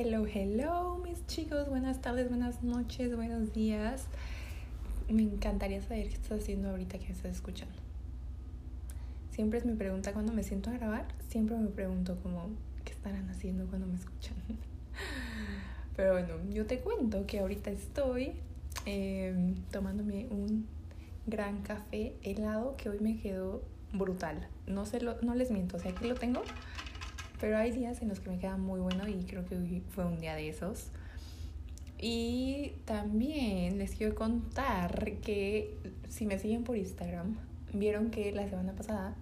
Hello, hello, mis chicos. Buenas tardes, buenas noches, buenos días. Me encantaría saber qué estás haciendo ahorita que me estás escuchando. Siempre es mi pregunta cuando me siento a grabar. Siempre me pregunto como, ¿qué estarán haciendo cuando me escuchan? Pero bueno, yo te cuento que ahorita estoy em, tomándome un gran café helado que hoy me quedó brutal. No, se lo, no les miento, o sea, aquí lo tengo pero hay días en los que me queda muy bueno y creo que fue un día de esos. Y también les quiero contar que si me siguen por Instagram, vieron que la semana pasada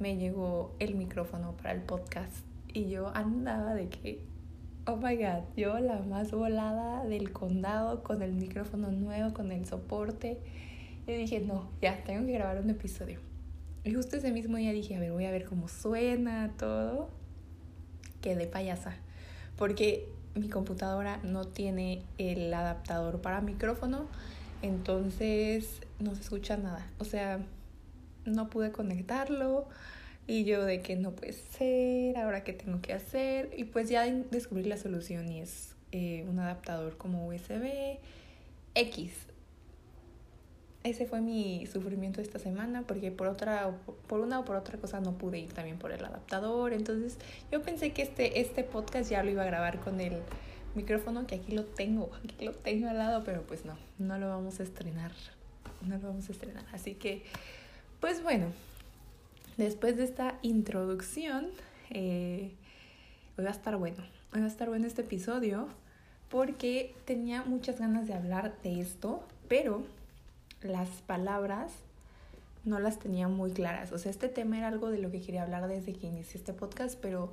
me llegó el micrófono para el podcast y yo andaba de que, oh my god, yo la más volada del condado con el micrófono nuevo, con el soporte. Y dije, no, ya, tengo que grabar un episodio. Y justo ese mismo día dije, a ver, voy a ver cómo suena todo de payasa, porque mi computadora no tiene el adaptador para micrófono, entonces no se escucha nada. O sea, no pude conectarlo y yo de que no puede ser, ahora qué tengo que hacer. Y pues ya descubrí la solución y es eh, un adaptador como USB X ese fue mi sufrimiento esta semana porque por otra por una o por otra cosa no pude ir también por el adaptador. Entonces yo pensé que este este podcast ya lo iba a grabar con el micrófono que aquí lo tengo aquí lo tengo al lado pero pues no no lo vamos a estrenar no lo vamos a estrenar. Así que pues bueno después de esta introducción eh, va a estar bueno hoy va a estar bueno este episodio porque tenía muchas ganas de hablar de esto pero las palabras no las tenía muy claras. O sea, este tema era algo de lo que quería hablar desde que inicié este podcast, pero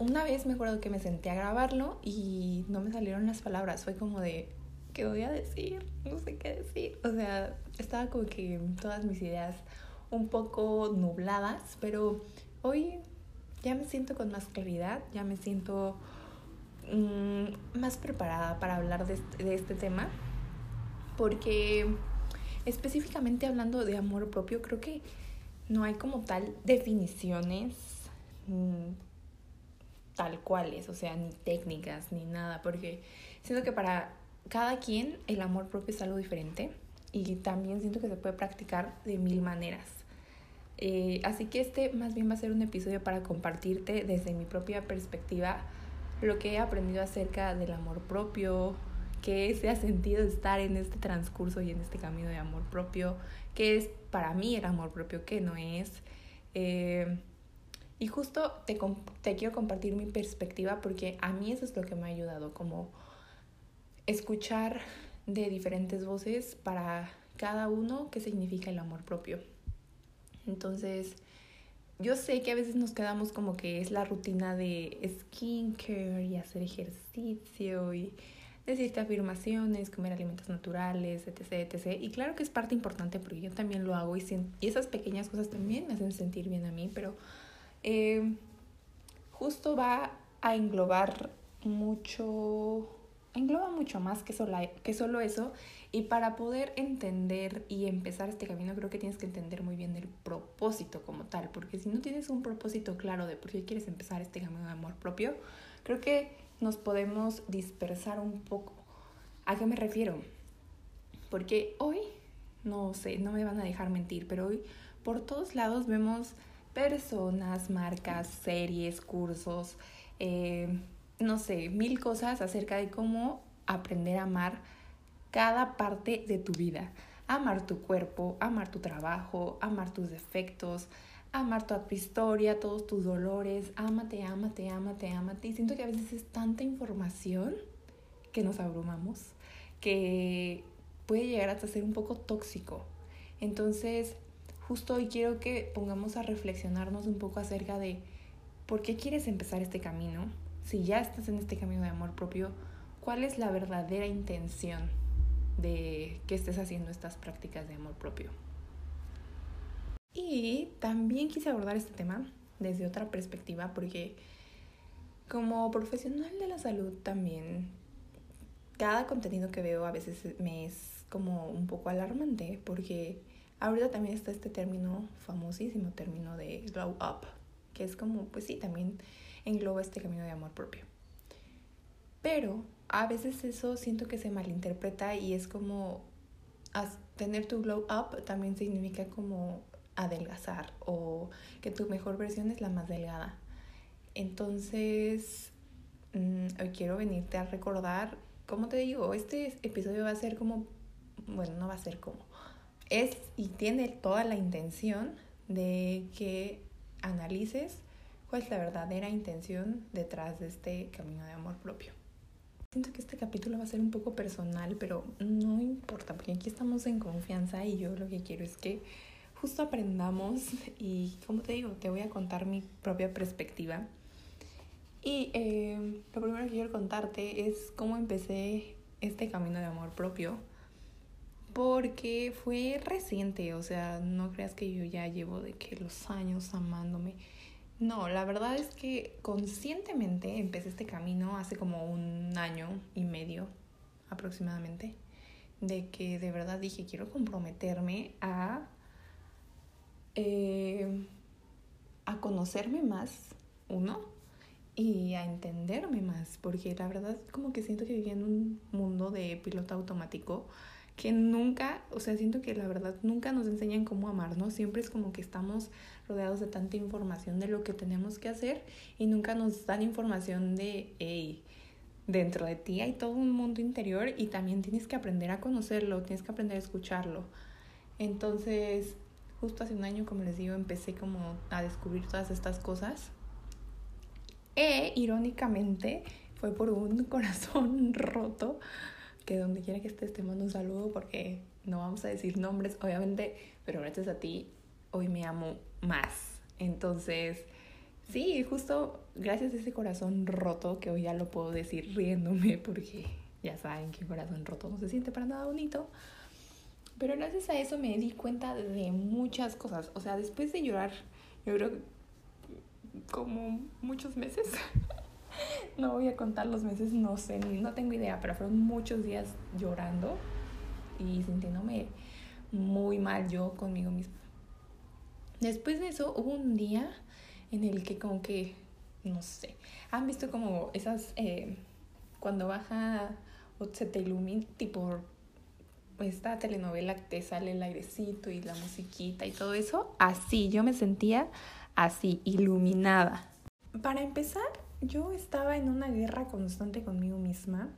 una vez me acuerdo que me senté a grabarlo y no me salieron las palabras. Fue como de, ¿qué voy a decir? No sé qué decir. O sea, estaba como que todas mis ideas un poco nubladas, pero hoy ya me siento con más claridad, ya me siento mm, más preparada para hablar de este, de este tema porque específicamente hablando de amor propio, creo que no hay como tal definiciones mm, tal cuales, o sea, ni técnicas, ni nada, porque siento que para cada quien el amor propio es algo diferente y también siento que se puede practicar de mil maneras. Eh, así que este más bien va a ser un episodio para compartirte desde mi propia perspectiva lo que he aprendido acerca del amor propio, que se ha sentido estar en este transcurso y en este camino de amor propio, que es para mí el amor propio, que no es. Eh, y justo te, te quiero compartir mi perspectiva porque a mí eso es lo que me ha ayudado, como escuchar de diferentes voces para cada uno qué significa el amor propio. Entonces, yo sé que a veces nos quedamos como que es la rutina de skincare y hacer ejercicio y decirte afirmaciones, comer alimentos naturales, etc, etc. Y claro que es parte importante porque yo también lo hago y, y esas pequeñas cosas también me hacen sentir bien a mí, pero eh, justo va a englobar mucho, engloba mucho más que solo, que solo eso. Y para poder entender y empezar este camino, creo que tienes que entender muy bien el propósito como tal, porque si no tienes un propósito claro de por qué quieres empezar este camino de amor propio, creo que nos podemos dispersar un poco. ¿A qué me refiero? Porque hoy, no sé, no me van a dejar mentir, pero hoy por todos lados vemos personas, marcas, series, cursos, eh, no sé, mil cosas acerca de cómo aprender a amar cada parte de tu vida. Amar tu cuerpo, amar tu trabajo, amar tus defectos, amar toda tu historia, todos tus dolores, ámate, ámate, ámate, ámate. Y siento que a veces es tanta información que nos abrumamos, que puede llegar hasta ser un poco tóxico. Entonces, justo hoy quiero que pongamos a reflexionarnos un poco acerca de por qué quieres empezar este camino. Si ya estás en este camino de amor propio, ¿cuál es la verdadera intención de que estés haciendo estas prácticas de amor propio? Y también quise abordar este tema desde otra perspectiva porque como profesional de la salud también cada contenido que veo a veces me es como un poco alarmante porque ahorita también está este término famosísimo término de glow up que es como pues sí también engloba este camino de amor propio. Pero a veces eso siento que se malinterpreta y es como tener tu glow up también significa como adelgazar o que tu mejor versión es la más delgada. Entonces, mm, hoy quiero venirte a recordar, como te digo, este episodio va a ser como, bueno, no va a ser como, es y tiene toda la intención de que analices cuál es la verdadera intención detrás de este camino de amor propio. Siento que este capítulo va a ser un poco personal, pero no importa, porque aquí estamos en confianza y yo lo que quiero es que justo aprendamos y, como te digo, te voy a contar mi propia perspectiva. Y eh, lo primero que quiero contarte es cómo empecé este camino de amor propio porque fue reciente, o sea, no creas que yo ya llevo de que los años amándome. No, la verdad es que conscientemente empecé este camino hace como un año y medio aproximadamente, de que de verdad dije, quiero comprometerme a, eh, a conocerme más, uno, y a entenderme más, porque la verdad como que siento que vivía en un mundo de piloto automático que nunca, o sea, siento que la verdad nunca nos enseñan cómo amarnos, siempre es como que estamos rodeados de tanta información de lo que tenemos que hacer y nunca nos dan información de, hey, dentro de ti hay todo un mundo interior y también tienes que aprender a conocerlo, tienes que aprender a escucharlo. Entonces, justo hace un año, como les digo, empecé como a descubrir todas estas cosas. E, irónicamente, fue por un corazón roto que donde quiera que estés te mando un saludo porque no vamos a decir nombres, obviamente, pero gracias a ti hoy me amo más. Entonces, sí, justo gracias a ese corazón roto, que hoy ya lo puedo decir riéndome porque ya saben que corazón roto no se siente para nada bonito. Pero gracias a eso me di cuenta de muchas cosas. O sea, después de llorar, yo creo como muchos meses. no voy a contar los meses, no sé, no tengo idea, pero fueron muchos días llorando y sintiéndome muy mal yo conmigo misma. Después de eso hubo un día en el que como que, no sé, han visto como esas, eh, cuando baja o se te ilumina, tipo esta telenovela te sale el airecito y la musiquita y todo eso, así, yo me sentía así, iluminada. Para empezar, yo estaba en una guerra constante conmigo misma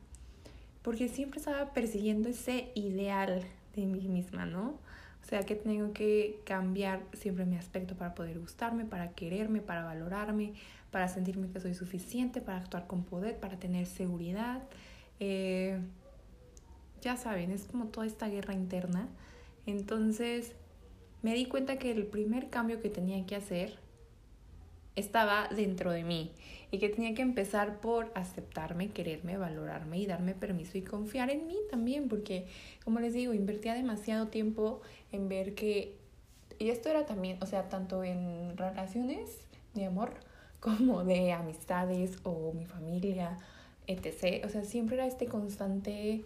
porque siempre estaba persiguiendo ese ideal de mí misma, ¿no? O sea, que tengo que cambiar siempre mi aspecto para poder gustarme, para quererme, para valorarme, para sentirme que soy suficiente, para actuar con poder, para tener seguridad. Eh, ya saben, es como toda esta guerra interna. Entonces, me di cuenta que el primer cambio que tenía que hacer estaba dentro de mí y que tenía que empezar por aceptarme, quererme, valorarme y darme permiso y confiar en mí también, porque como les digo, invertía demasiado tiempo en ver que, y esto era también, o sea, tanto en relaciones de amor como de amistades o mi familia, etc. O sea, siempre era este constante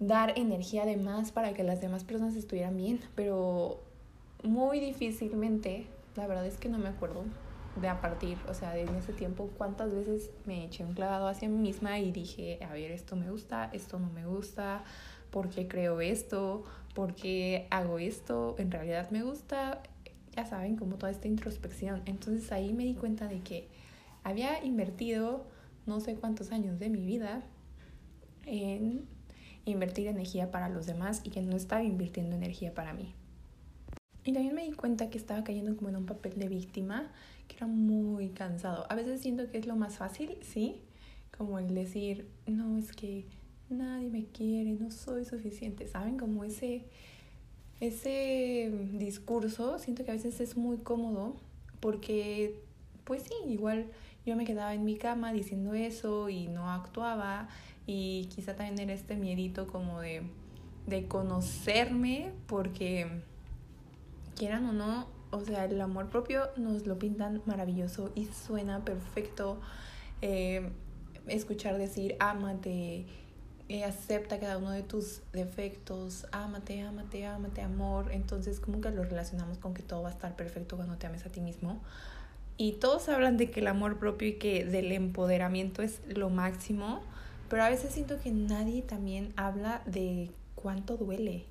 dar energía de más para que las demás personas estuvieran bien, pero muy difícilmente, la verdad es que no me acuerdo, de a partir, o sea, en ese tiempo, cuántas veces me eché un clavado hacia mí misma y dije, a ver, esto me gusta, esto no me gusta, ¿por qué creo esto? ¿Por qué hago esto? ¿En realidad me gusta? Ya saben, como toda esta introspección. Entonces ahí me di cuenta de que había invertido no sé cuántos años de mi vida en invertir energía para los demás y que no estaba invirtiendo energía para mí. Y también me di cuenta que estaba cayendo como en un papel de víctima que era muy cansado. A veces siento que es lo más fácil, sí, como el decir, no, es que nadie me quiere, no soy suficiente, ¿saben? Como ese, ese discurso, siento que a veces es muy cómodo porque, pues sí, igual yo me quedaba en mi cama diciendo eso y no actuaba y quizá también era este miedito como de, de conocerme porque quieran o no, o sea, el amor propio nos lo pintan maravilloso y suena perfecto. Eh, escuchar decir, ámate, eh, acepta cada uno de tus defectos, ámate, ámate, ámate, amor. Entonces, como que lo relacionamos con que todo va a estar perfecto cuando te ames a ti mismo. Y todos hablan de que el amor propio y que del empoderamiento es lo máximo, pero a veces siento que nadie también habla de cuánto duele.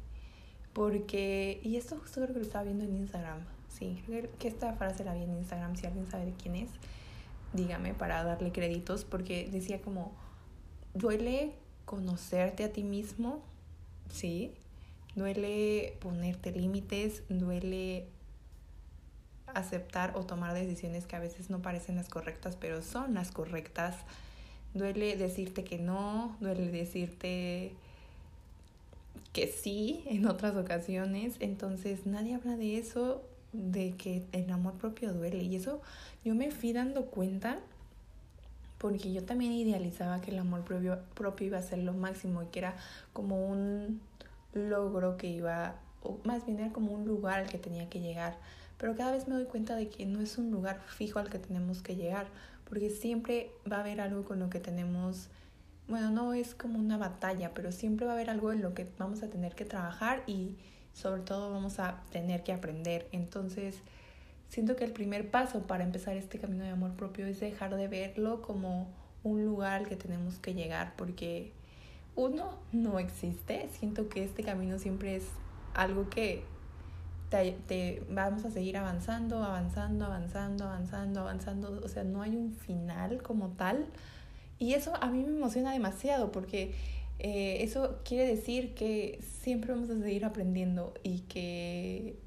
Porque, y esto justo creo que lo estaba viendo en Instagram, sí, que esta frase la vi en Instagram, si alguien sabe de quién es, dígame para darle créditos, porque decía como, duele conocerte a ti mismo, sí, duele ponerte límites, duele aceptar o tomar decisiones que a veces no parecen las correctas, pero son las correctas. Duele decirte que no, duele decirte que sí en otras ocasiones. Entonces nadie habla de eso, de que el amor propio duele. Y eso yo me fui dando cuenta porque yo también idealizaba que el amor propio, propio iba a ser lo máximo y que era como un logro que iba, o más bien era como un lugar al que tenía que llegar. Pero cada vez me doy cuenta de que no es un lugar fijo al que tenemos que llegar, porque siempre va a haber algo con lo que tenemos, bueno, no es como una batalla, pero siempre va a haber algo en lo que vamos a tener que trabajar y sobre todo vamos a tener que aprender. Entonces, siento que el primer paso para empezar este camino de amor propio es dejar de verlo como un lugar al que tenemos que llegar, porque uno no existe. Siento que este camino siempre es algo que te, vamos a seguir avanzando, avanzando, avanzando, avanzando, avanzando. O sea, no hay un final como tal. Y eso a mí me emociona demasiado porque eh, eso quiere decir que siempre vamos a seguir aprendiendo y que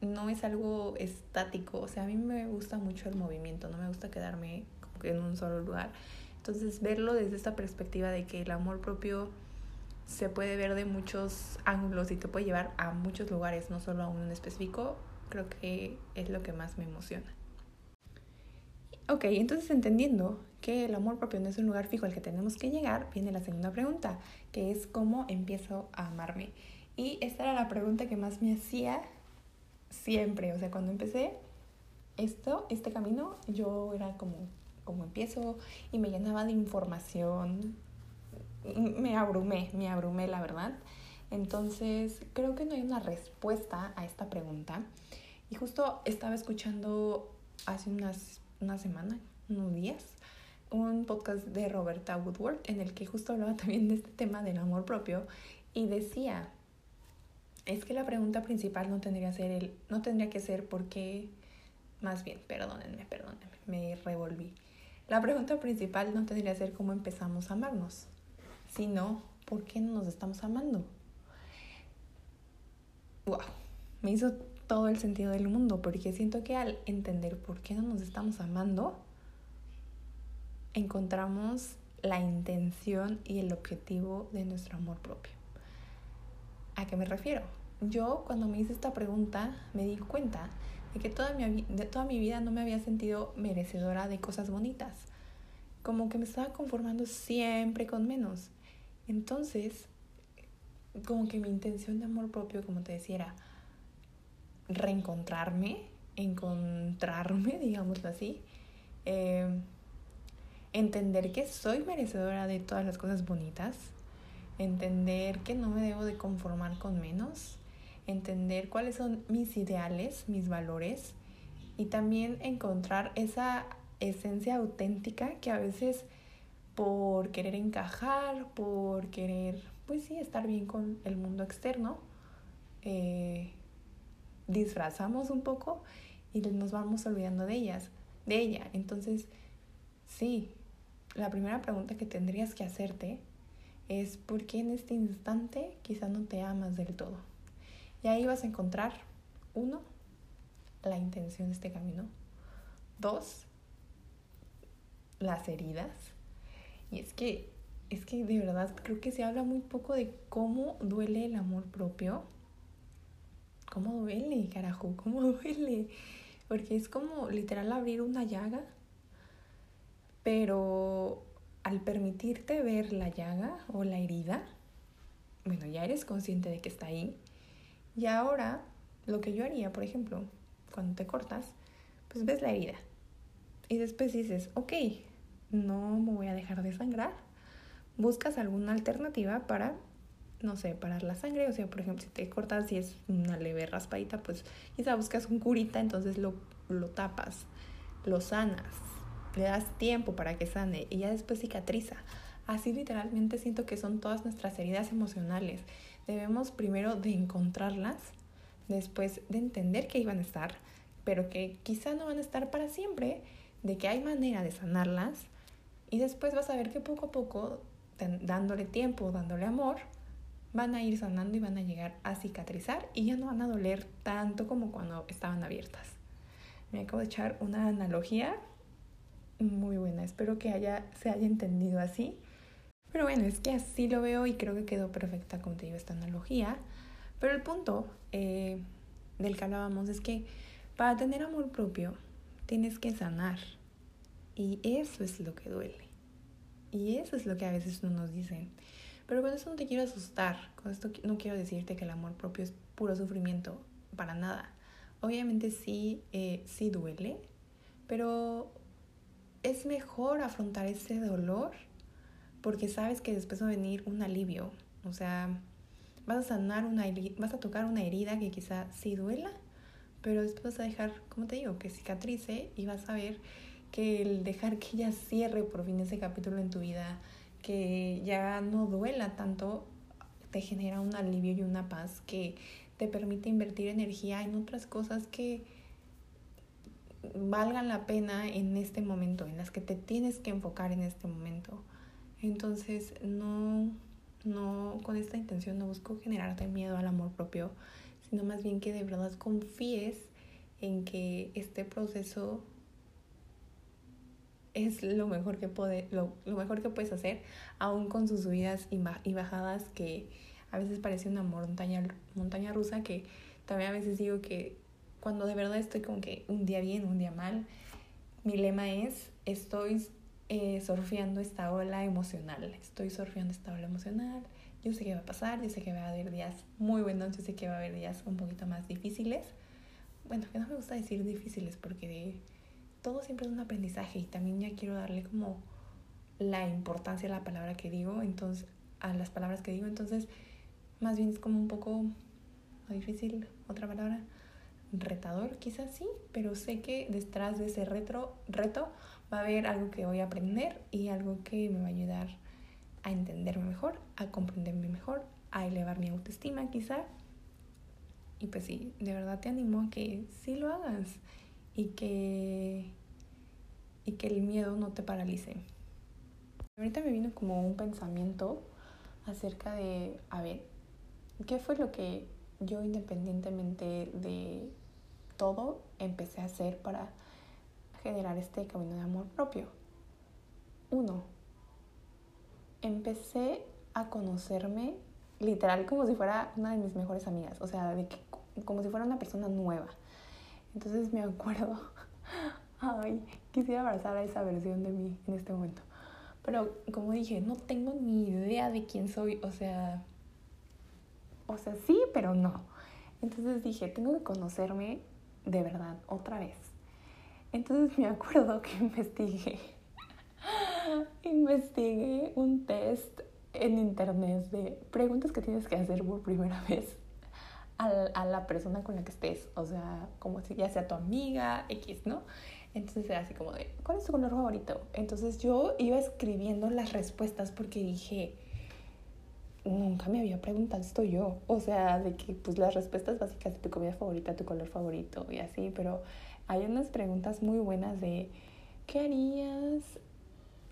no es algo estático. O sea, a mí me gusta mucho el movimiento, no me gusta quedarme en un solo lugar. Entonces, verlo desde esta perspectiva de que el amor propio se puede ver de muchos ángulos y te puede llevar a muchos lugares, no solo a uno en específico, creo que es lo que más me emociona. Ok, entonces entendiendo que el amor propio no es un lugar fijo al que tenemos que llegar, viene la segunda pregunta, que es cómo empiezo a amarme. Y esta era la pregunta que más me hacía siempre, o sea, cuando empecé esto, este camino, yo era como, como empiezo y me llenaba de información, me abrumé, me abrumé la verdad. Entonces, creo que no hay una respuesta a esta pregunta. Y justo estaba escuchando hace unas, una semana, unos días, un podcast de Roberta Woodward en el que justo hablaba también de este tema del amor propio y decía, es que la pregunta principal no tendría, no tendría que ser por qué, más bien, perdónenme, perdónenme, me revolví. La pregunta principal no tendría que ser cómo empezamos a amarnos, sino por qué no nos estamos amando. Wow, me hizo todo el sentido del mundo, porque siento que al entender por qué no nos estamos amando, encontramos la intención y el objetivo de nuestro amor propio. ¿A qué me refiero? Yo cuando me hice esta pregunta me di cuenta de que toda mi, toda mi vida no me había sentido merecedora de cosas bonitas. Como que me estaba conformando siempre con menos. Entonces, como que mi intención de amor propio, como te decía, era reencontrarme, encontrarme, digámoslo así, eh, entender que soy merecedora de todas las cosas bonitas, entender que no me debo de conformar con menos, entender cuáles son mis ideales, mis valores y también encontrar esa esencia auténtica que a veces por querer encajar, por querer, pues sí, estar bien con el mundo externo, eh, disfrazamos un poco y nos vamos olvidando de ellas, de ella. Entonces, sí, la primera pregunta que tendrías que hacerte es ¿por qué en este instante quizá no te amas del todo? Y ahí vas a encontrar, uno, la intención de este camino. Dos, las heridas y es que, es que de verdad creo que se habla muy poco de cómo duele el amor propio. ¿Cómo duele, carajo? ¿Cómo duele? Porque es como literal abrir una llaga, pero al permitirte ver la llaga o la herida, bueno, ya eres consciente de que está ahí. Y ahora, lo que yo haría, por ejemplo, cuando te cortas, pues ves la herida. Y después dices, ok, no me voy a dejar de sangrar, buscas alguna alternativa para, no sé, parar la sangre. O sea, por ejemplo, si te cortas y es una leve raspadita, pues quizá buscas un curita, entonces lo, lo tapas. lo sanas, le das tiempo para que sane y ya después cicatriza. Así literalmente siento que son todas nuestras heridas emocionales. Debemos primero de encontrarlas, después de entender que iban a estar, pero que quizá no van a estar para siempre, de que hay manera de sanarlas y después vas a ver que poco a poco, dándole tiempo, dándole amor, van a ir sanando y van a llegar a cicatrizar y ya no van a doler tanto como cuando estaban abiertas. Me acabo de echar una analogía muy buena. Espero que haya, se haya entendido así. Pero bueno, es que así lo veo y creo que quedó perfecta, digo, esta analogía. Pero el punto eh, del que hablábamos es que para tener amor propio tienes que sanar. Y eso es lo que duele. Y eso es lo que a veces no nos dicen. Pero con esto no te quiero asustar. Con esto no quiero decirte que el amor propio es puro sufrimiento. Para nada. Obviamente sí, eh, sí duele. Pero es mejor afrontar ese dolor porque sabes que después va a venir un alivio. O sea, vas a sanar una vas a tocar una herida que quizá sí duela, pero después vas a dejar, como te digo, que cicatrice y vas a ver que el dejar que ella cierre por fin ese capítulo en tu vida, que ya no duela tanto, te genera un alivio y una paz que te permite invertir energía en otras cosas que valgan la pena en este momento, en las que te tienes que enfocar en este momento. Entonces, no, no, con esta intención no busco generarte miedo al amor propio, sino más bien que de verdad confíes en que este proceso es lo mejor que, puede, lo, lo mejor que puedes hacer, aún con sus subidas y bajadas que a veces parece una montaña, montaña rusa que también a veces digo que cuando de verdad estoy como que un día bien, un día mal, mi lema es, estoy eh, surfeando esta ola emocional, estoy surfeando esta ola emocional, yo sé que va a pasar, yo sé que va a haber días muy buenos, yo sé que va a haber días un poquito más difíciles. Bueno, que no me gusta decir difíciles porque todo siempre es un aprendizaje y también ya quiero darle como la importancia a la palabra que digo, entonces a las palabras que digo, entonces más bien es como un poco difícil, otra palabra, retador, quizás sí, pero sé que detrás de ese retro, reto va a haber algo que voy a aprender y algo que me va a ayudar a entenderme mejor, a comprenderme mejor, a elevar mi autoestima quizá. Y pues sí, de verdad te animo a que sí lo hagas y que, y que el miedo no te paralice. Ahorita me vino como un pensamiento acerca de, a ver, ¿qué fue lo que yo independientemente de todo empecé a hacer para generar este camino de amor propio. Uno, empecé a conocerme literal como si fuera una de mis mejores amigas, o sea, de que, como si fuera una persona nueva. Entonces me acuerdo, ay, quisiera abrazar a esa versión de mí en este momento. Pero como dije, no tengo ni idea de quién soy, o sea, o sea, sí, pero no. Entonces dije, tengo que conocerme de verdad otra vez. Entonces me acuerdo que investigué, investigué un test en internet de preguntas que tienes que hacer por primera vez a, la persona con la que estés, o sea, como si ya sea tu amiga, X, ¿no? Entonces era así como de, ¿cuál es tu color favorito? Entonces yo iba escribiendo las respuestas porque dije, nunca me había preguntado esto yo. O sea, de que pues las respuestas básicas de tu comida favorita, tu color favorito y así, pero hay unas preguntas muy buenas de ¿qué harías?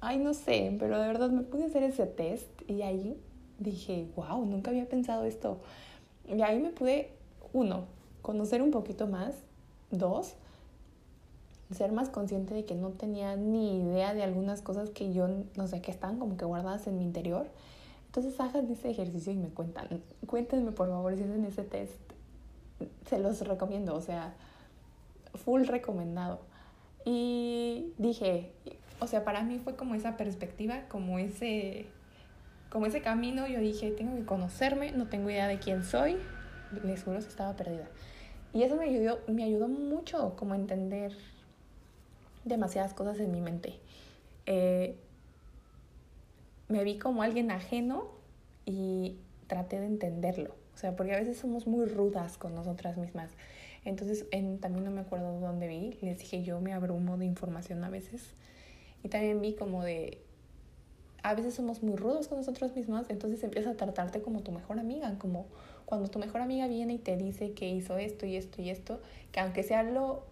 Ay, no sé, pero de verdad me pude hacer ese test y ahí dije, wow, nunca había pensado esto. Y ahí me pude, uno, conocer un poquito más, dos, ser más consciente de que no tenía ni idea de algunas cosas que yo, no sé, que están como que guardadas en mi interior entonces hagan ese ejercicio y me cuentan. Cuéntenme por favor si hacen ese test. Se los recomiendo, o sea, full recomendado. Y dije, o sea, para mí fue como esa perspectiva, como ese, como ese camino. Yo dije, tengo que conocerme, no tengo idea de quién soy. Les juro que estaba perdida. Y eso me ayudó, me ayudó mucho como a entender demasiadas cosas en mi mente. Eh, me vi como alguien ajeno y traté de entenderlo. O sea, porque a veces somos muy rudas con nosotras mismas. Entonces en, también no me acuerdo dónde vi, les dije yo me abrumo de información a veces. Y también vi como de, a veces somos muy rudos con nosotros mismos, entonces empiezas a tratarte como tu mejor amiga, como cuando tu mejor amiga viene y te dice que hizo esto y esto y esto, que aunque sea lo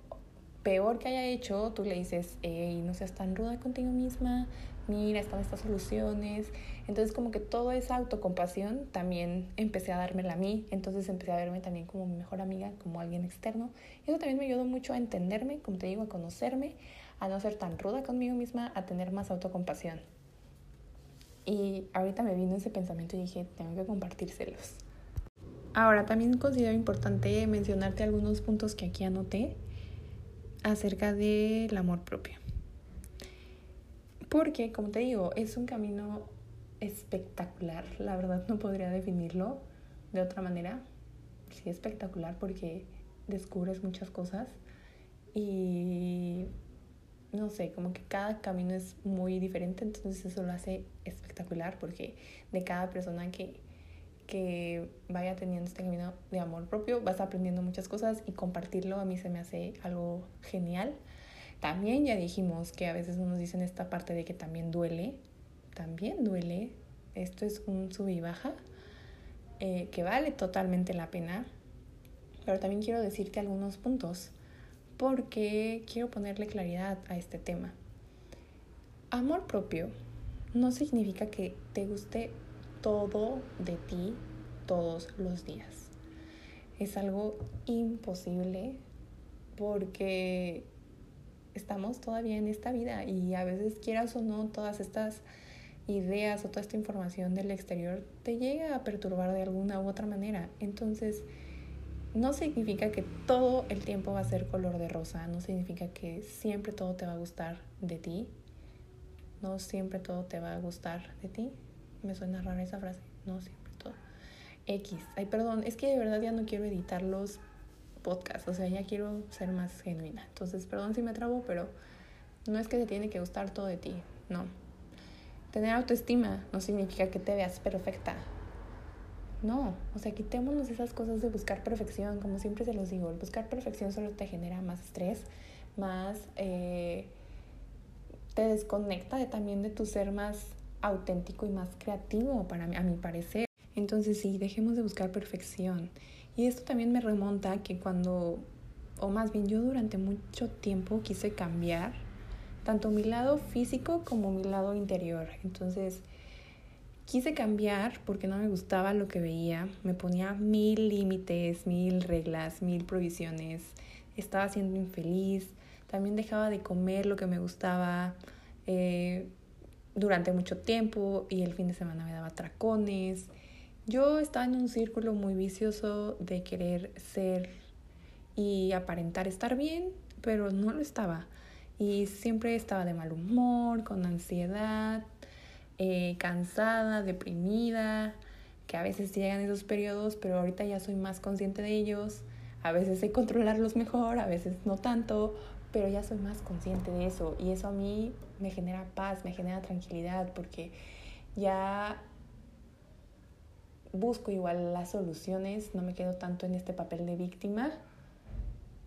peor que haya hecho, tú le dices, hey, no seas tan ruda contigo misma, mira, están estas soluciones. Entonces como que toda esa autocompasión también empecé a dármela a mí, entonces empecé a verme también como mi mejor amiga, como alguien externo. Eso también me ayudó mucho a entenderme, como te digo, a conocerme, a no ser tan ruda conmigo misma, a tener más autocompasión. Y ahorita me vino ese pensamiento y dije, tengo que compartírselos. Ahora, también considero importante mencionarte algunos puntos que aquí anoté acerca del amor propio. Porque, como te digo, es un camino espectacular. La verdad no podría definirlo de otra manera. Sí, espectacular porque descubres muchas cosas y no sé, como que cada camino es muy diferente, entonces eso lo hace espectacular porque de cada persona que, que vaya teniendo este camino de amor propio, vas aprendiendo muchas cosas y compartirlo a mí se me hace algo genial. También ya dijimos que a veces nos dicen esta parte de que también duele, también duele, esto es un sub y baja, eh, que vale totalmente la pena, pero también quiero decirte algunos puntos porque quiero ponerle claridad a este tema. Amor propio no significa que te guste todo de ti todos los días. Es algo imposible porque estamos todavía en esta vida y a veces quieras o no todas estas ideas o toda esta información del exterior te llega a perturbar de alguna u otra manera. Entonces, no significa que todo el tiempo va a ser color de rosa, no significa que siempre todo te va a gustar de ti, no siempre todo te va a gustar de ti, me suena rara esa frase. No siempre todo. X. Ay, perdón, es que de verdad ya no quiero editar los podcasts. O sea, ya quiero ser más genuina. Entonces, perdón si me trabo, pero no es que te tiene que gustar todo de ti. No. Tener autoestima no significa que te veas perfecta. No, o sea, quitémonos esas cosas de buscar perfección, como siempre se los digo, el buscar perfección solo te genera más estrés, más eh, te desconecta de, también de tu ser más auténtico y más creativo para mí, a mi parecer. Entonces sí, dejemos de buscar perfección. Y esto también me remonta que cuando, o más bien yo durante mucho tiempo quise cambiar tanto mi lado físico como mi lado interior. Entonces quise cambiar porque no me gustaba lo que veía. Me ponía mil límites, mil reglas, mil provisiones. Estaba siendo infeliz. También dejaba de comer lo que me gustaba. Eh, durante mucho tiempo y el fin de semana me daba tracones. Yo estaba en un círculo muy vicioso de querer ser y aparentar estar bien, pero no lo estaba. Y siempre estaba de mal humor, con ansiedad, eh, cansada, deprimida, que a veces llegan esos periodos, pero ahorita ya soy más consciente de ellos. A veces sé controlarlos mejor, a veces no tanto, pero ya soy más consciente de eso y eso a mí me genera paz, me genera tranquilidad porque ya busco igual las soluciones, no me quedo tanto en este papel de víctima,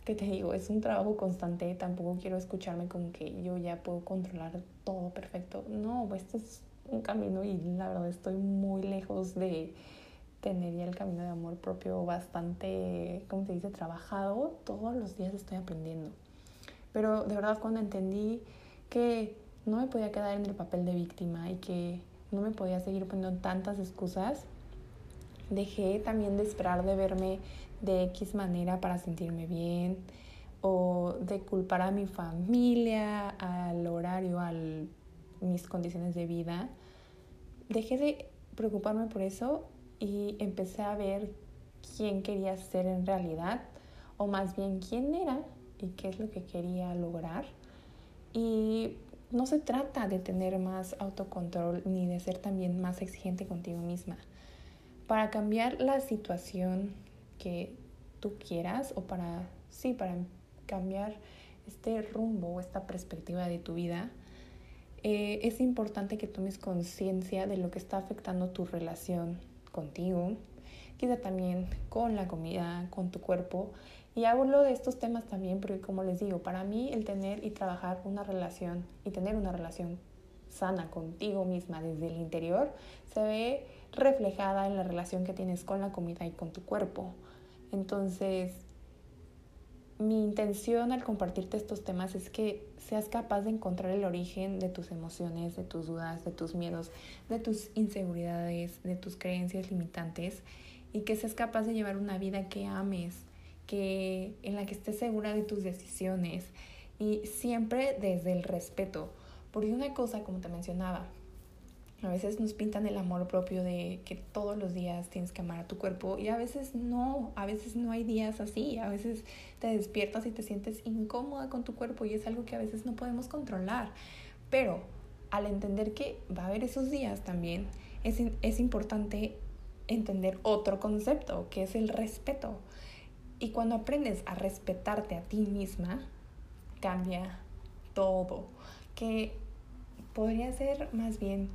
que te digo, es un trabajo constante, tampoco quiero escucharme como que yo ya puedo controlar todo perfecto. No, esto es un camino y la verdad estoy muy lejos de tener ya el camino de amor propio bastante, como se dice, trabajado. Todos los días estoy aprendiendo. Pero de verdad cuando entendí que no me podía quedar en el papel de víctima y que no me podía seguir poniendo tantas excusas, dejé también de esperar de verme de X manera para sentirme bien o de culpar a mi familia, al horario, a mis condiciones de vida. Dejé de preocuparme por eso y empecé a ver quién quería ser en realidad o más bien quién era y qué es lo que quería lograr. Y no se trata de tener más autocontrol ni de ser también más exigente contigo misma. Para cambiar la situación que tú quieras o para, sí, para cambiar este rumbo o esta perspectiva de tu vida, eh, es importante que tomes conciencia de lo que está afectando tu relación contigo, quizá también con la comida, con tu cuerpo Y hablo de estos temas también porque como les digo, para mí el tener y trabajar una relación y tener una relación sana contigo misma desde el interior se ve reflejada en la relación que tienes con la comida y con tu cuerpo. Entonces, mi intención al compartirte estos temas es que seas capaz de encontrar el origen de tus emociones, de tus dudas, de tus miedos, de tus inseguridades, de tus creencias limitantes y que seas capaz de llevar una vida que ames, que en la que estés segura de tus decisiones y siempre desde el respeto. Porque una cosa, como te mencionaba, a veces nos pintan el amor propio de que todos los días tienes que amar a tu cuerpo y a veces no, a veces no hay días así, a veces te despiertas y te sientes incómoda con tu cuerpo y es algo que a veces no podemos controlar. Pero al entender que va a haber esos días también, es, es importante entender otro concepto, que es el respeto. Y cuando aprendes a respetarte a ti misma, cambia todo. Que podría ser más bien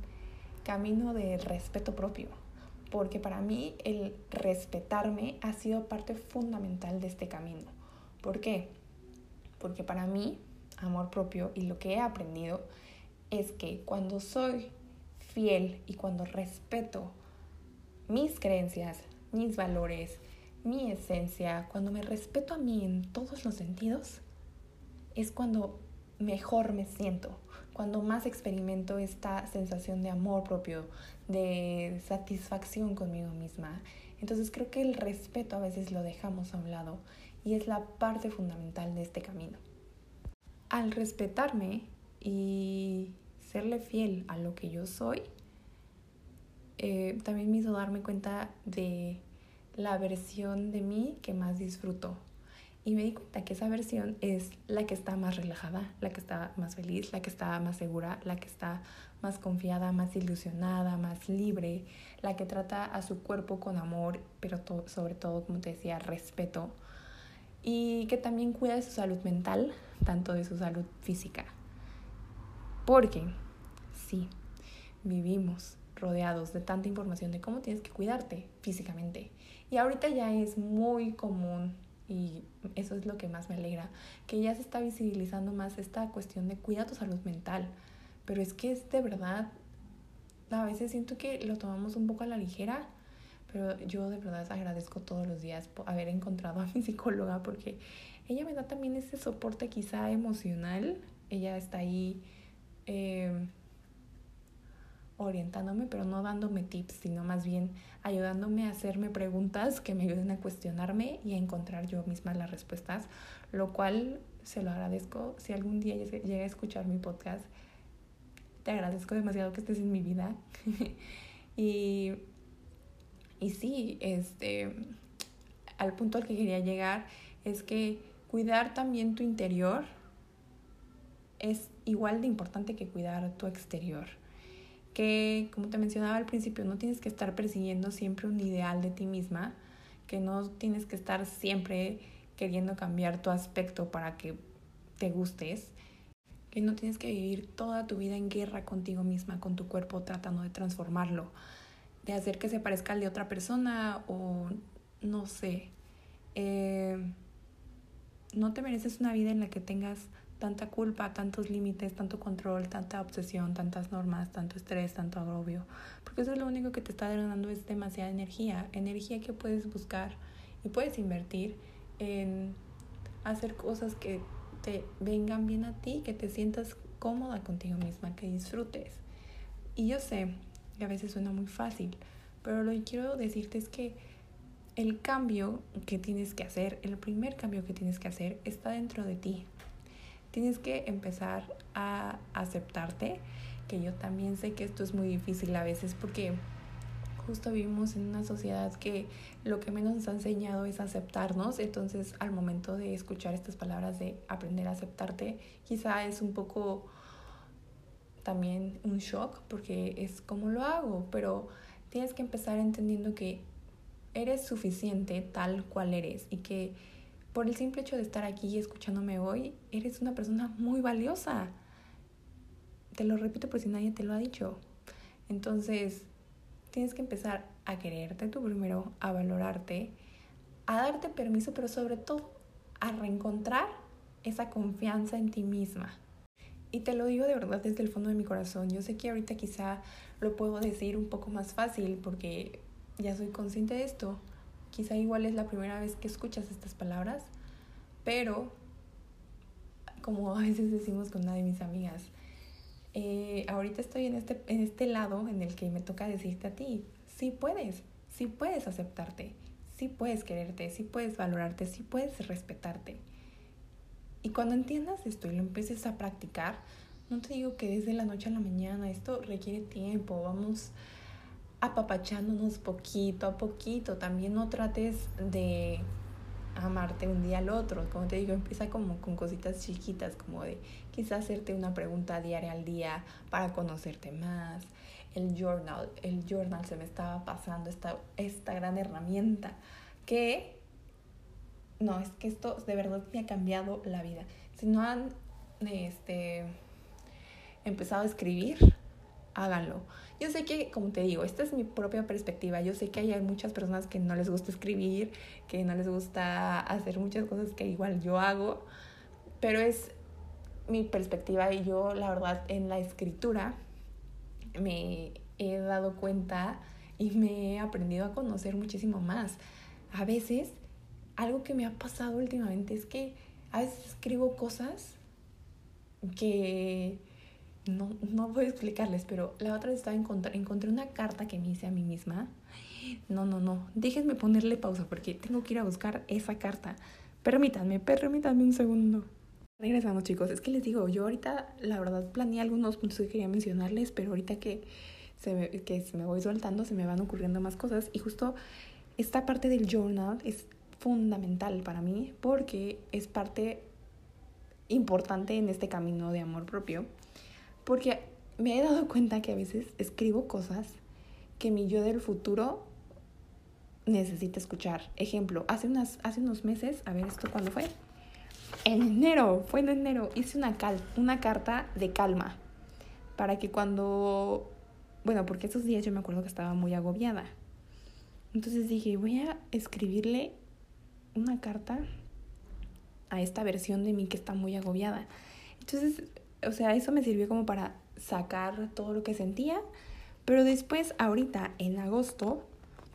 camino de respeto propio, porque para mí el respetarme ha sido parte fundamental de este camino. ¿Por qué? Porque para mí, amor propio y lo que he aprendido es que cuando soy fiel y cuando respeto mis creencias, mis valores, mi esencia, cuando me respeto a mí en todos los sentidos, es cuando mejor me siento, cuando más experimento esta sensación de amor propio, de satisfacción conmigo misma. Entonces creo que el respeto a veces lo dejamos a un lado y es la parte fundamental de este camino. Al respetarme y serle fiel a lo que yo soy, eh, también me hizo darme cuenta de la versión de mí que más disfruto y me di cuenta que esa versión es la que está más relajada, la que está más feliz, la que está más segura, la que está más confiada, más ilusionada, más libre, la que trata a su cuerpo con amor, pero sobre todo, como te decía, respeto. Y que también cuida de su salud mental, tanto de su salud física. Porque, sí, vivimos rodeados de tanta información de cómo tienes que cuidarte físicamente. Y ahorita ya es muy común y eso es lo que más me alegra, que ya se está visibilizando más esta cuestión de cuida tu salud mental, pero es que es de verdad, a veces siento que lo tomamos un poco a la ligera, pero yo de verdad agradezco todos los días por haber encontrado a mi psicóloga porque ella me da también ese soporte quizá emocional, ella está ahí. Eh, orientándome, pero no dándome tips, sino más bien ayudándome a hacerme preguntas que me ayuden a cuestionarme y a encontrar yo misma las respuestas, lo cual se lo agradezco. Si algún día llega a escuchar mi podcast, te agradezco demasiado que estés en mi vida. y, y sí, este, al punto al que quería llegar es que cuidar también tu interior es igual de importante que cuidar tu exterior que, como te mencionaba al principio, no tienes que estar persiguiendo siempre un ideal de ti misma, que no tienes que estar siempre queriendo cambiar tu aspecto para que te gustes, que no tienes que vivir toda tu vida en guerra contigo misma, con tu cuerpo, tratando de transformarlo, de hacer que se parezca al de otra persona o no sé. Eh, no te mereces una vida en la que tengas tanta culpa, tantos límites, tanto control, tanta obsesión, tantas normas, tanto estrés, tanto agobio. Porque eso es lo único que te está drenando es demasiada energía, energía que puedes buscar y puedes invertir en hacer cosas que te vengan bien a ti, que te sientas cómoda contigo misma, que disfrutes. Y yo sé que a veces suena muy fácil, pero lo que quiero decirte es que el cambio que tienes que hacer, el primer cambio que tienes que hacer está dentro de ti. Tienes que empezar a aceptarte, que yo también sé que esto es muy difícil a veces porque justo vivimos en una sociedad que lo que menos nos ha enseñado es aceptarnos, entonces al momento de escuchar estas palabras de aprender a aceptarte, quizá es un poco también un shock porque es como lo hago, pero tienes que empezar entendiendo que eres suficiente tal cual eres y que por el simple hecho de estar aquí escuchándome hoy, eres una persona muy valiosa. Te lo repito por si nadie te lo ha dicho. Entonces, tienes que empezar a quererte tú primero, a valorarte, a darte permiso, pero sobre todo a reencontrar esa confianza en ti misma. Y te lo digo de verdad desde el fondo de mi corazón. Yo sé que ahorita quizá lo puedo decir un poco más fácil porque ya soy consciente de esto. Quizá igual es la primera vez que escuchas estas palabras, pero como a veces decimos con una de mis amigas, eh, ahorita estoy en este, en este lado en el que me toca decirte a ti, sí puedes, sí puedes aceptarte, sí puedes quererte, sí puedes valorarte, sí puedes respetarte. Y cuando entiendas esto y lo empieces a practicar, no te digo que desde la noche a la mañana, esto requiere tiempo, vamos apapachándonos poquito a poquito, también no trates de amarte un día al otro, como te digo, empieza como con cositas chiquitas, como de quizás hacerte una pregunta diaria al día para conocerte más, el journal, el journal se me estaba pasando esta, esta gran herramienta que no, es que esto de verdad me ha cambiado la vida. Si no han este, empezado a escribir, háganlo. Yo sé que, como te digo, esta es mi propia perspectiva. Yo sé que hay muchas personas que no les gusta escribir, que no les gusta hacer muchas cosas que igual yo hago, pero es mi perspectiva y yo, la verdad, en la escritura me he dado cuenta y me he aprendido a conocer muchísimo más. A veces algo que me ha pasado últimamente es que a veces escribo cosas que no, no voy a explicarles, pero la otra vez estaba encontré, encontré una carta que me hice a mí misma. No, no, no, déjenme ponerle pausa porque tengo que ir a buscar esa carta. Permítanme, permítanme un segundo. Regresamos chicos, es que les digo, yo ahorita la verdad planeé algunos puntos que quería mencionarles, pero ahorita que se me, que me voy soltando se me van ocurriendo más cosas y justo esta parte del journal es fundamental para mí porque es parte importante en este camino de amor propio. Porque me he dado cuenta que a veces escribo cosas que mi yo del futuro necesita escuchar. Ejemplo, hace, unas, hace unos meses, a ver esto cuándo fue. En enero, fue en enero, hice una, cal, una carta de calma para que cuando, bueno, porque esos días yo me acuerdo que estaba muy agobiada. Entonces dije, voy a escribirle una carta a esta versión de mí que está muy agobiada. Entonces, o sea, eso me sirvió como para sacar todo lo que sentía, pero después, ahorita, en agosto,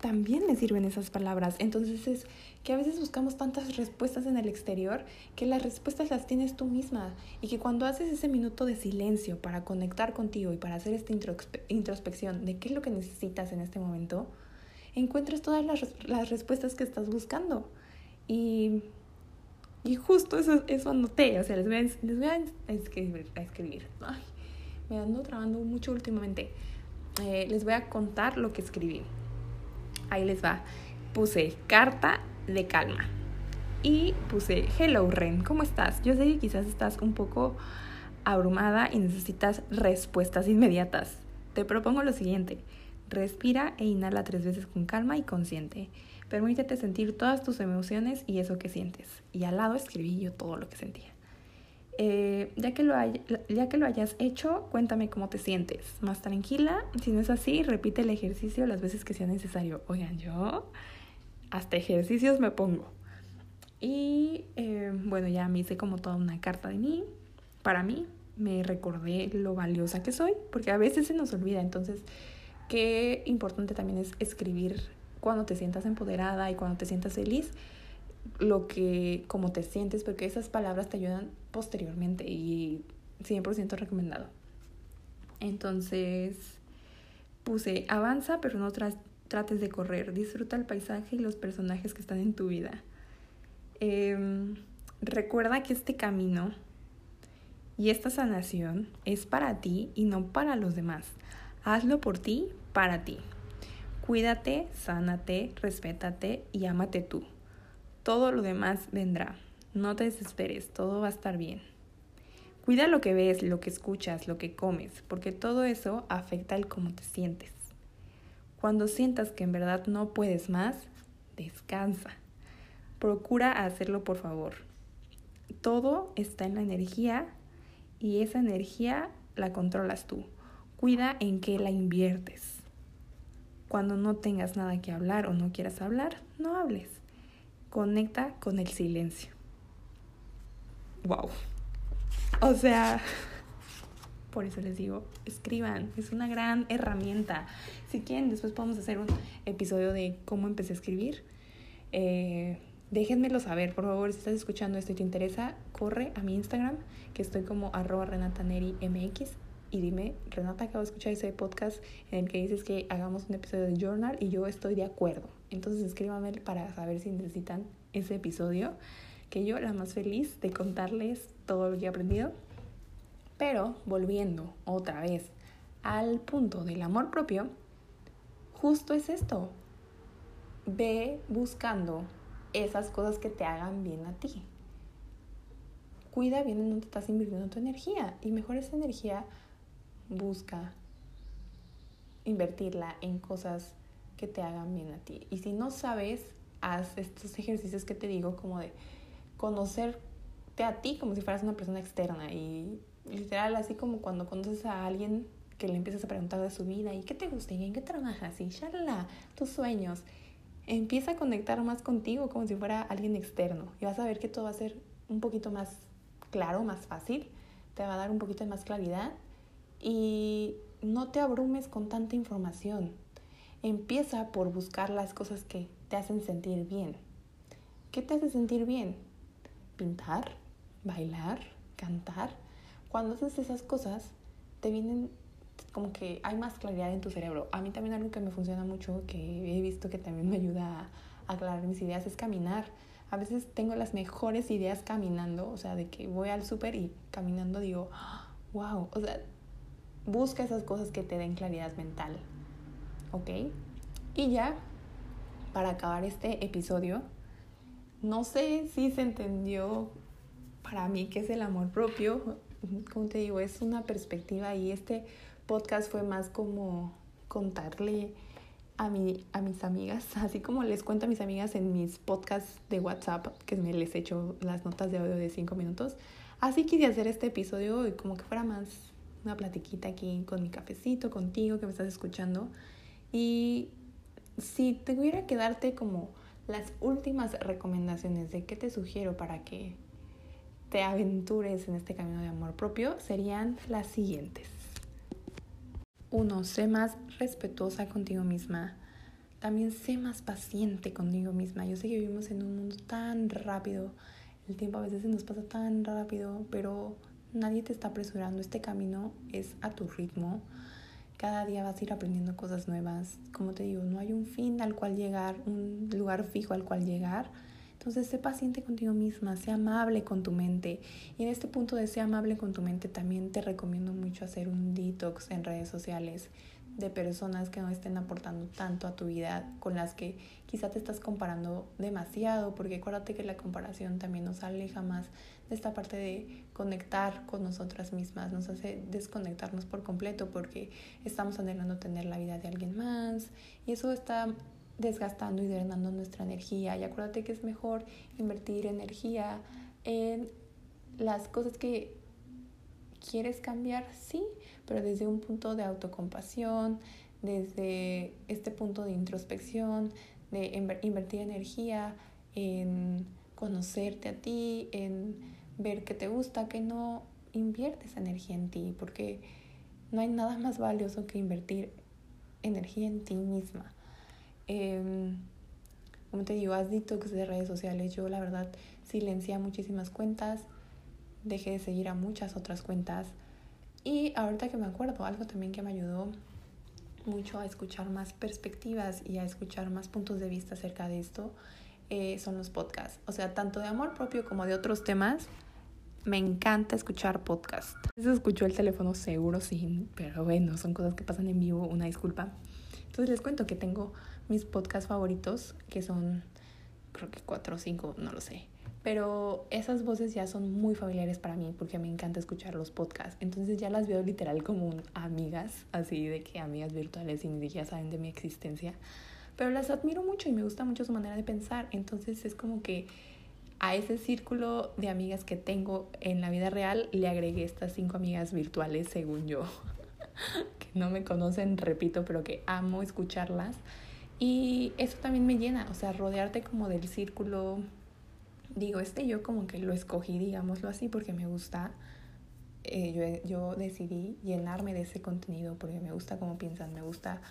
también me sirven esas palabras. Entonces es que a veces buscamos tantas respuestas en el exterior que las respuestas las tienes tú misma y que cuando haces ese minuto de silencio para conectar contigo y para hacer esta introspección de qué es lo que necesitas en este momento, encuentras todas las, las respuestas que estás buscando. Y, y justo eso, eso anoté, o sea, les voy a, les voy a escribir. A escribir. Ay, me ando trabando mucho últimamente. Eh, les voy a contar lo que escribí. Ahí les va. Puse carta de calma. Y puse, hello Ren, ¿cómo estás? Yo sé que quizás estás un poco abrumada y necesitas respuestas inmediatas. Te propongo lo siguiente. Respira e inhala tres veces con calma y consciente. Permítete sentir todas tus emociones y eso que sientes. Y al lado escribí yo todo lo que sentía. Eh, ya, que lo ya que lo hayas hecho, cuéntame cómo te sientes. Más tranquila. Si no es así, repite el ejercicio las veces que sea necesario. Oigan, yo hasta ejercicios me pongo. Y eh, bueno, ya me hice como toda una carta de mí. Para mí, me recordé lo valiosa que soy, porque a veces se nos olvida. Entonces, qué importante también es escribir cuando te sientas empoderada y cuando te sientas feliz, lo que, como te sientes, porque esas palabras te ayudan posteriormente y 100% recomendado. Entonces puse, avanza pero no trates de correr, disfruta el paisaje y los personajes que están en tu vida. Em, recuerda que este camino y esta sanación es para ti y no para los demás. Hazlo por ti, para ti. Cuídate, sánate, respétate y ámate tú. Todo lo demás vendrá. No te desesperes, todo va a estar bien. Cuida lo que ves, lo que escuchas, lo que comes, porque todo eso afecta el cómo te sientes. Cuando sientas que en verdad no puedes más, descansa. Procura hacerlo por favor. Todo está en la energía y esa energía la controlas tú. Cuida en qué la inviertes. Cuando no tengas nada que hablar o no quieras hablar, no hables. Conecta con el silencio. wow. O sea, por eso les digo, escriban, es una gran herramienta. Si quieren, después podemos hacer un episodio de cómo empecé a escribir. Eh, déjenmelo saber, por favor, si estás escuchando esto y te interesa, corre a mi Instagram, que estoy como arroba MX y dime, Renata, acabo de escuchar ese podcast en el que dices que hagamos un episodio de journal y yo estoy de acuerdo. Entonces escríbame para saber si necesitan ese episodio, que yo la más feliz de contarles todo lo que he aprendido. Pero volviendo otra vez al punto del amor propio, justo es esto. Ve buscando esas cosas que te hagan bien a ti. Cuida bien en dónde estás invirtiendo tu energía y mejor esa energía busca invertirla en cosas que te hagan bien a ti. Y si no sabes, haz estos ejercicios que te digo como de conocerte a ti como si fueras una persona externa. Y literal así como cuando conoces a alguien que le empiezas a preguntar de su vida y qué te gusta y en qué trabajas y shalala, tus sueños. Empieza a conectar más contigo como si fuera alguien externo. Y vas a ver que todo va a ser un poquito más claro, más fácil, te va a dar un poquito de más claridad y no te abrumes con tanta información. Empieza por buscar las cosas que te hacen sentir bien. ¿Qué te hace sentir bien? Pintar, bailar, cantar. Cuando haces esas cosas, te vienen como que hay más claridad en tu cerebro. A mí también algo que me funciona mucho, que he visto que también me ayuda a aclarar mis ideas, es caminar. A veces tengo las mejores ideas caminando, o sea, de que voy al súper y caminando digo, wow, o sea, busca esas cosas que te den claridad mental. ¿Ok? Y ya, para acabar este episodio, no sé si se entendió para mí qué es el amor propio. Como te digo, es una perspectiva y este podcast fue más como contarle a, a mis amigas, así como les cuento a mis amigas en mis podcasts de WhatsApp, que me les echo las notas de audio de 5 minutos. Así quise hacer este episodio y como que fuera más una platiquita aquí con mi cafecito, contigo que me estás escuchando. Y si tuviera que darte como las últimas recomendaciones de qué te sugiero para que te aventures en este camino de amor propio, serían las siguientes. Uno, sé más respetuosa contigo misma. También sé más paciente contigo misma. Yo sé que vivimos en un mundo tan rápido. El tiempo a veces se nos pasa tan rápido, pero Nadie te está apresurando, este camino es a tu ritmo. Cada día vas a ir aprendiendo cosas nuevas. Como te digo, no hay un fin al cual llegar, un lugar fijo al cual llegar. Entonces, sé paciente contigo misma, sé amable con tu mente. Y en este punto de ser amable con tu mente, también te recomiendo mucho hacer un detox en redes sociales de personas que no estén aportando tanto a tu vida, con las que quizá te estás comparando demasiado, porque acuérdate que la comparación también nos aleja más de esta parte de conectar con nosotras mismas, nos hace desconectarnos por completo porque estamos anhelando tener la vida de alguien más y eso está desgastando y drenando nuestra energía. Y acuérdate que es mejor invertir energía en las cosas que quieres cambiar, sí, pero desde un punto de autocompasión, desde este punto de introspección, de invertir energía en conocerte a ti, en ver qué te gusta, que no inviertes energía en ti, porque no hay nada más valioso que invertir energía en ti misma. Eh, como te digo, haz detox de redes sociales. Yo la verdad silencié muchísimas cuentas, dejé de seguir a muchas otras cuentas y ahorita que me acuerdo, algo también que me ayudó mucho a escuchar más perspectivas y a escuchar más puntos de vista acerca de esto eh, son los podcasts. O sea, tanto de amor propio como de otros temas. Me encanta escuchar podcasts. Se escuchó el teléfono seguro, sí, pero bueno, son cosas que pasan en vivo, una disculpa. Entonces les cuento que tengo mis podcasts favoritos, que son creo que cuatro o cinco, no lo sé. Pero esas voces ya son muy familiares para mí porque me encanta escuchar los podcasts. Entonces ya las veo literal como amigas, así de que amigas virtuales y ni saben de mi existencia. Pero las admiro mucho y me gusta mucho su manera de pensar. Entonces es como que a ese círculo de amigas que tengo en la vida real le agregué estas cinco amigas virtuales, según yo, que no me conocen, repito, pero que amo escucharlas. Y eso también me llena, o sea, rodearte como del círculo digo, este yo como que lo escogí, digámoslo así, porque me gusta. Eh, yo, yo decidí llenarme de ese contenido porque me gusta cómo piensan, me gusta,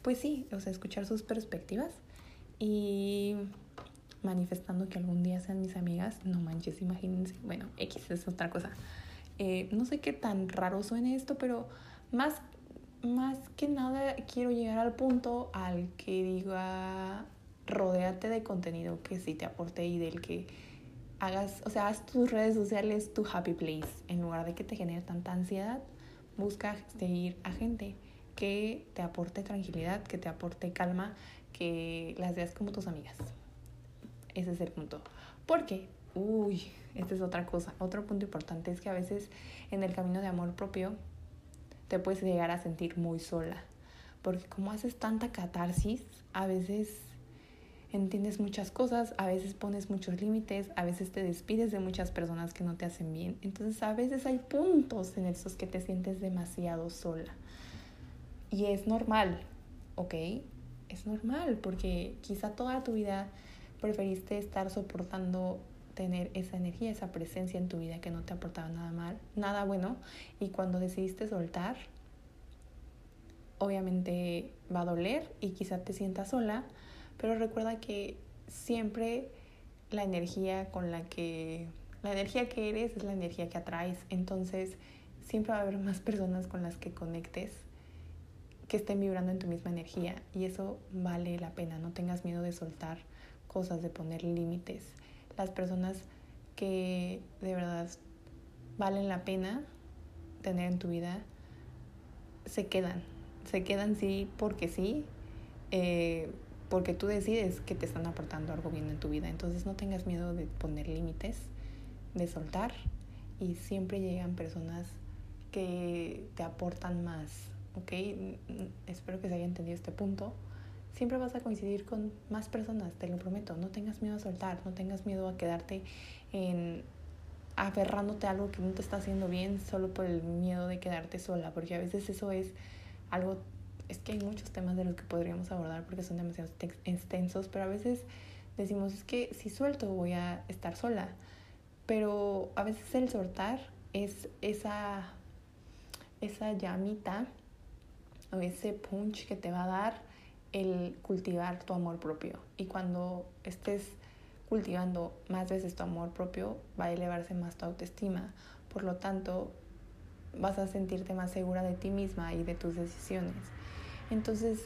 pues sí, o sea, escuchar sus perspectivas y manifestando que algún día sean mis amigas, no manches, imagínense, bueno, X es otra cosa. Eh, no sé qué tan raro suene esto, pero más, más que nada quiero llegar al punto al que diga, rodéate de contenido que sí te aporte y del que hagas, o sea, haz tus redes sociales tu happy place. En lugar de que te genere tanta ansiedad, busca seguir a gente que te aporte tranquilidad, que te aporte calma, que las veas como tus amigas. Ese es el punto. Porque, uy, esta es otra cosa. Otro punto importante es que a veces en el camino de amor propio te puedes llegar a sentir muy sola. Porque como haces tanta catarsis, a veces entiendes muchas cosas, a veces pones muchos límites, a veces te despides de muchas personas que no te hacen bien. Entonces a veces hay puntos en esos que te sientes demasiado sola. Y es normal, ¿ok? Es normal porque quizá toda tu vida preferiste estar soportando tener esa energía, esa presencia en tu vida que no te aportaba nada mal, nada bueno. Y cuando decidiste soltar, obviamente va a doler y quizá te sientas sola, pero recuerda que siempre la energía con la que, la energía que eres es la energía que atraes. Entonces siempre va a haber más personas con las que conectes que estén vibrando en tu misma energía y eso vale la pena. No tengas miedo de soltar cosas, de poner límites. Las personas que de verdad valen la pena tener en tu vida se quedan. Se quedan sí porque sí. Eh, porque tú decides que te están aportando algo bien en tu vida. Entonces no tengas miedo de poner límites, de soltar y siempre llegan personas que te aportan más, ¿ok? Espero que se haya entendido este punto. Siempre vas a coincidir con más personas, te lo prometo. No tengas miedo a soltar, no tengas miedo a quedarte en aferrándote a algo que no te está haciendo bien solo por el miedo de quedarte sola, porque a veces eso es algo es que hay muchos temas de los que podríamos abordar porque son demasiado extensos, pero a veces decimos, es que si suelto voy a estar sola. Pero a veces el soltar es esa, esa llamita o ese punch que te va a dar el cultivar tu amor propio. Y cuando estés cultivando más veces tu amor propio, va a elevarse más tu autoestima. Por lo tanto, vas a sentirte más segura de ti misma y de tus decisiones. Entonces,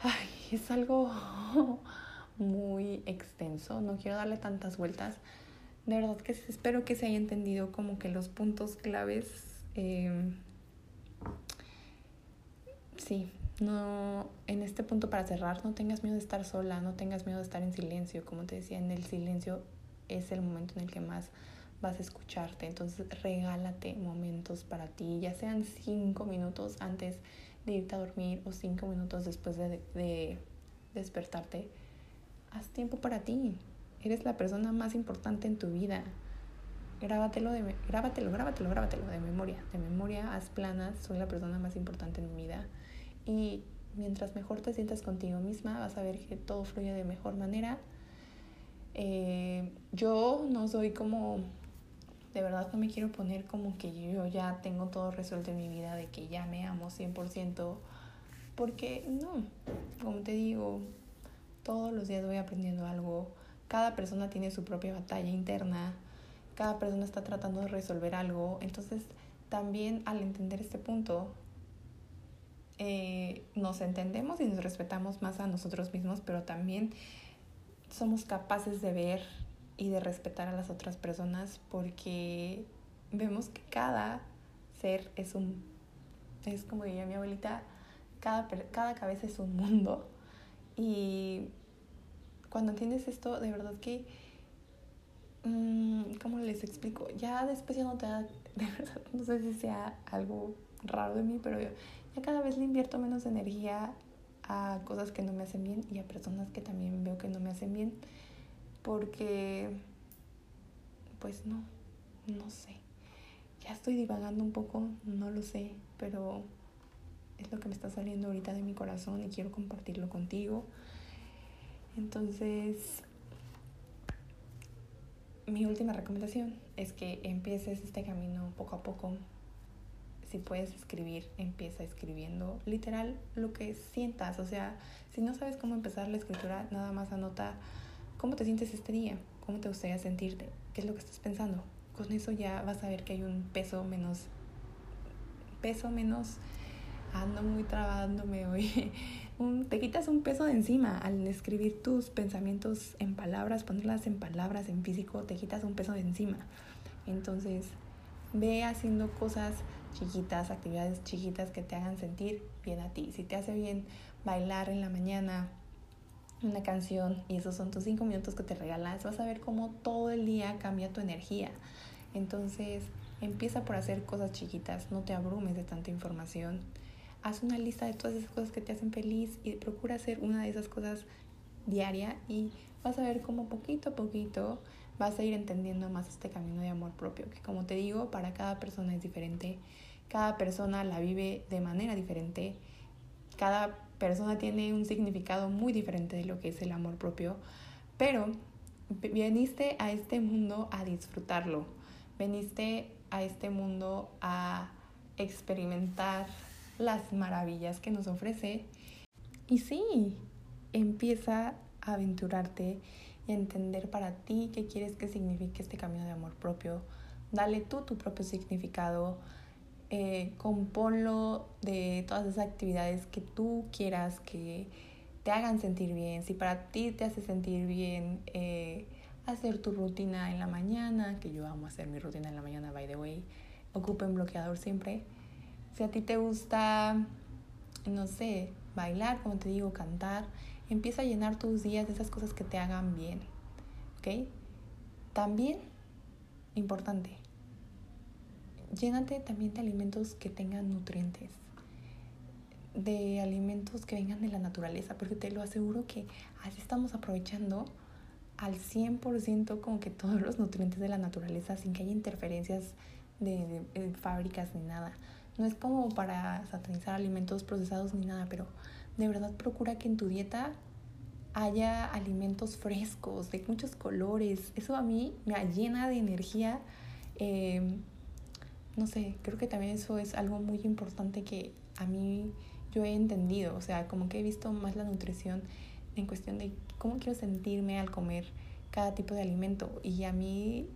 ay, es algo muy extenso, no quiero darle tantas vueltas. De verdad que espero que se haya entendido como que los puntos claves. Em, sí, no, en este punto para cerrar, no tengas miedo de estar sola, no tengas miedo de estar en silencio. Como te decía, en el silencio es el momento en el que más vas a escucharte. Entonces regálate momentos para ti, ya sean cinco minutos antes de irte a dormir o cinco minutos después de, de despertarte, haz tiempo para ti. Eres la persona más importante en tu vida. Grábatelo, de, grábatelo, grábatelo, grábatelo de memoria. De memoria, haz planas. Soy la persona más importante en mi vida. Y mientras mejor te sientas contigo misma, vas a ver que todo fluye de mejor manera. Eh, yo no soy como de verdad no me quiero poner como que yo ya tengo todo resuelto en mi vida, de que ya me amo 100%, porque no, como te digo, todos los días voy aprendiendo algo, cada persona tiene su propia batalla interna, cada persona está tratando de resolver algo, entonces también al entender este punto, eh, nos entendemos y nos respetamos más a nosotros mismos, pero también somos capaces de ver y de respetar a las otras personas porque vemos que cada ser es un, es como diría mi abuelita, cada, cada cabeza es un mundo y cuando entiendes esto, de verdad que, mmm, ¿cómo les explico? Ya después ya no te da, de verdad, no sé si sea algo raro de mí, pero yo ya cada vez le invierto menos energía a cosas que no me hacen bien y a personas que también veo que no me hacen bien porque, pues no, no sé. Ya estoy divagando un poco, no lo sé, pero es lo que me está saliendo ahorita de mi corazón y quiero compartirlo contigo. Entonces, mi última recomendación es que empieces este camino poco a poco. Si puedes escribir, empieza escribiendo literal lo que sientas. O sea, si no sabes cómo empezar la escritura, nada más anota cómo te sientes este día, cómo te gustaría sentirte, qué es lo que estás pensando. Con eso ya vas a ver que hay un peso menos, peso menos, ando muy trabándome hoy. Te quitas un peso de encima al escribir tus pensamientos en palabras, ponerlas en palabras, en físico, te quitas un peso de encima. Entonces, ve haciendo cosas chiquitas, actividades chiquitas que te hagan sentir bien a ti. Si te hace bien bailar en la mañana una canción y esos son tus cinco minutos que te regalas, vas a ver cómo todo el día cambia tu energía. Entonces, empieza por hacer cosas chiquitas, no te abrumes de tanta información haz una lista de todas esas cosas que te hacen feliz y procura hacer una de esas cosas diaria y vas a ver cómo poquito a poquito vas a ir entendiendo más este camino de amor propio, que como te digo, para cada persona es diferente, cada persona la vive de manera diferente, cada persona tiene un significado muy diferente de lo que es el amor propio, pero viniste a este mundo a disfrutarlo, viniste a este mundo a experimentar las maravillas que nos ofrece. Y sí, empieza a aventurarte y a entender para ti qué quieres que signifique este camino de amor propio. Dale tú tu propio significado. Eh, componlo de todas esas actividades que tú quieras que te hagan sentir bien. Si para ti te hace sentir bien eh, hacer tu rutina en la mañana, que yo amo hacer mi rutina en la mañana, by the way, ocupen bloqueador siempre. Si a ti te gusta, no sé, bailar, como te digo, cantar, empieza a llenar tus días de esas cosas que te hagan bien. ¿Ok? También, importante, llénate también de alimentos que tengan nutrientes, de alimentos que vengan de la naturaleza, porque te lo aseguro que así estamos aprovechando al 100% como que todos los nutrientes de la naturaleza sin que haya interferencias de, fábricas ni nada. No es como para satanizar alimentos procesados ni nada, pero de verdad procura que en tu dieta haya alimentos frescos, de muchos colores. Eso a mí me llena de energía. Em, no sé, creo que también eso es algo muy importante que a mí yo he entendido. O sea, como que he visto más la nutrición en cuestión de cómo quiero sentirme al comer cada tipo de alimento. Y a mí,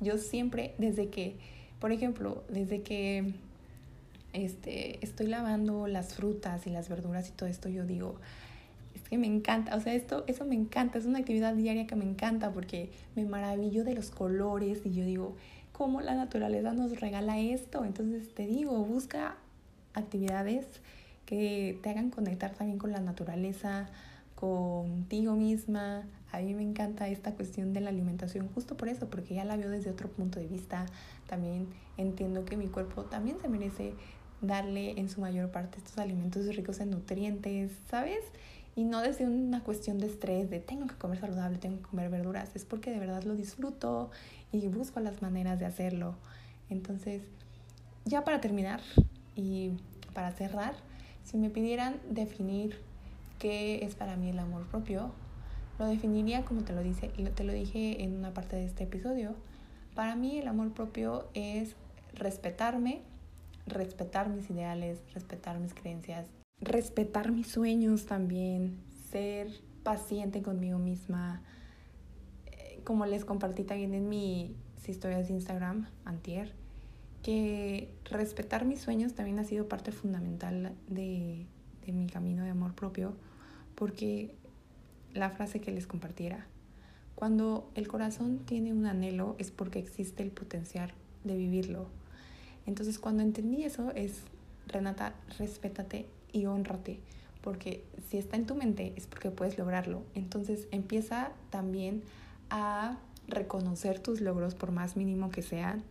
yo siempre, desde que, por ejemplo, desde que este, estoy lavando las frutas y las verduras y todo esto, yo digo, es que me encanta, o sea, esto, eso me encanta, es una actividad diaria que me encanta porque me maravillo de los colores y yo digo, ¿cómo la naturaleza nos regala esto? Entonces te digo, busca actividades que te hagan conectar también con la naturaleza, contigo misma. A mí me encanta esta cuestión de la alimentación justo por eso, porque ya la veo desde otro punto de vista. También entiendo que mi cuerpo también se merece darle en su mayor parte estos alimentos ricos en nutrientes, ¿sabes? Y no desde una cuestión de estrés, de tengo que comer saludable, tengo que comer verduras, es porque de verdad lo disfruto y busco las maneras de hacerlo. Entonces, ya para terminar y para cerrar, si me pidieran definir qué es para mí el amor propio, lo definiría como te lo, dice, te lo dije en una parte de este episodio. Para mí el amor propio es respetarme, respetar mis ideales, respetar mis creencias, respetar mis sueños también, ser paciente conmigo misma. Eh, como les compartí también en mis historias de Instagram, antier, que respetar mis sueños también ha sido parte fundamental de, de mi camino de amor propio, porque la frase que les compartiera, cuando el corazón tiene un anhelo es porque existe el potencial de vivirlo entonces cuando entendí eso es, Renata, respétate y honrate, porque si está en tu mente es porque puedes lograrlo. Entonces empieza también a reconocer tus logros por más mínimo que sean,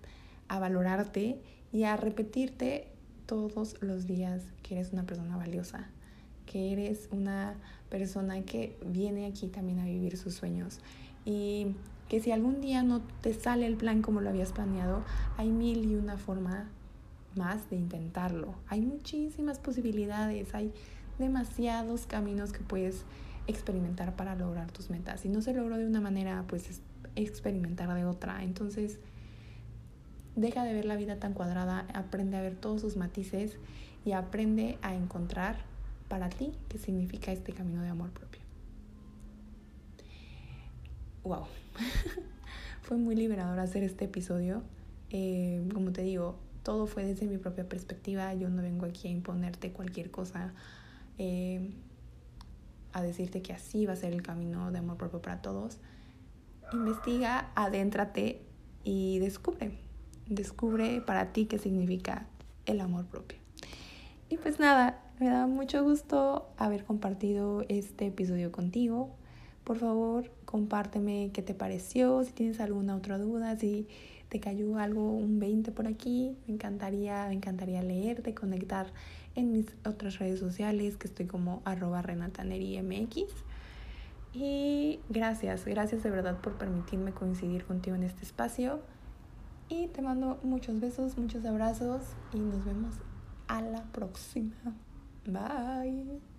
a valorarte y a repetirte todos los días que eres una persona valiosa, que eres una persona que viene aquí también a vivir sus sueños. Y que si algún día no te sale el plan como lo habías planeado, hay mil y una forma más de intentarlo. Hay muchísimas posibilidades, hay demasiados caminos que puedes experimentar para lograr tus metas. Si no se logró de una manera, pues experimentar de otra. Entonces, deja de ver la vida tan cuadrada, aprende a ver todos sus matices y aprende a encontrar para ti qué significa este camino de amor propio. Wow, fue muy liberador hacer este episodio. Eh, como te digo, todo fue desde mi propia perspectiva. Yo no vengo aquí a imponerte cualquier cosa, eh, a decirte que así va a ser el camino de amor propio para todos. Investiga, adéntrate y descubre. Descubre para ti qué significa el amor propio. Y pues nada, me da mucho gusto haber compartido este episodio contigo. Por favor, compárteme qué te pareció, si tienes alguna otra duda, si te cayó algo, un 20 por aquí, me encantaría, me encantaría leerte, conectar en mis otras redes sociales, que estoy como arroba renataneri.mx. Y gracias, gracias de verdad por permitirme coincidir contigo en este espacio. Y te mando muchos besos, muchos abrazos y nos vemos a la próxima. Bye.